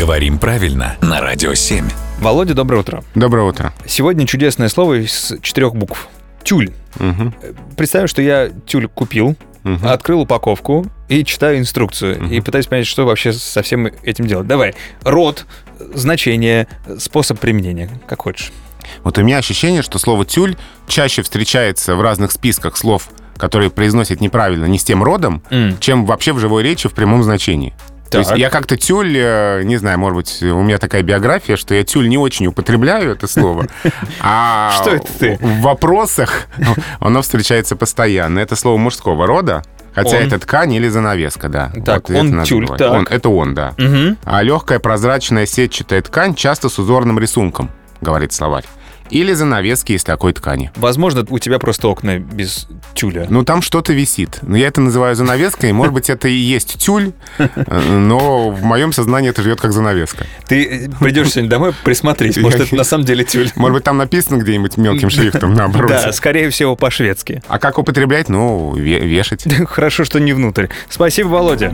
Говорим правильно на Радио 7. Володя, доброе утро. Доброе утро. Сегодня чудесное слово из четырех букв. Тюль. Мгм. Представим, что я тюль купил, Мгм. открыл упаковку и читаю инструкцию. И пытаюсь понять, что вообще со всем этим делать. Давай. Род, значение, способ применения. Как хочешь. Вот у меня ощущение, что слово «тюль» чаще встречается в разных списках слов, которые произносят неправильно, не с тем родом, М. чем вообще в живой речи в прямом значении. То есть Так. я как-то тюль, э, не знаю, может быть, у меня такая биография, что я тюль не очень употребляю это слово. А Что это ты? в вопросах оно встречается постоянно. Это слово мужского рода, хотя Он. это ткань или занавеска, да. Так, Вот он тюль, говорить. так. Он, это он, да. Мгм. А легкая прозрачная сетчатая ткань часто с узорным рисунком, говорит словарь. Или занавески из такой ткани. Возможно, у тебя просто окна без тюля. Ну, там что-то висит. Но я это называю занавеской. Может быть, это и есть тюль, э, но в моем сознании это живет как занавеска. Ты э, придешь сегодня домой, присмотрись. Может, это на самом деле тюль. Может быть, там написано где-нибудь мелким шрифтом наоборот. Да, скорее всего, по-шведски. А как употреблять? Ну, ве- вешать. Хорошо, что не внутрь. Спасибо, Володя.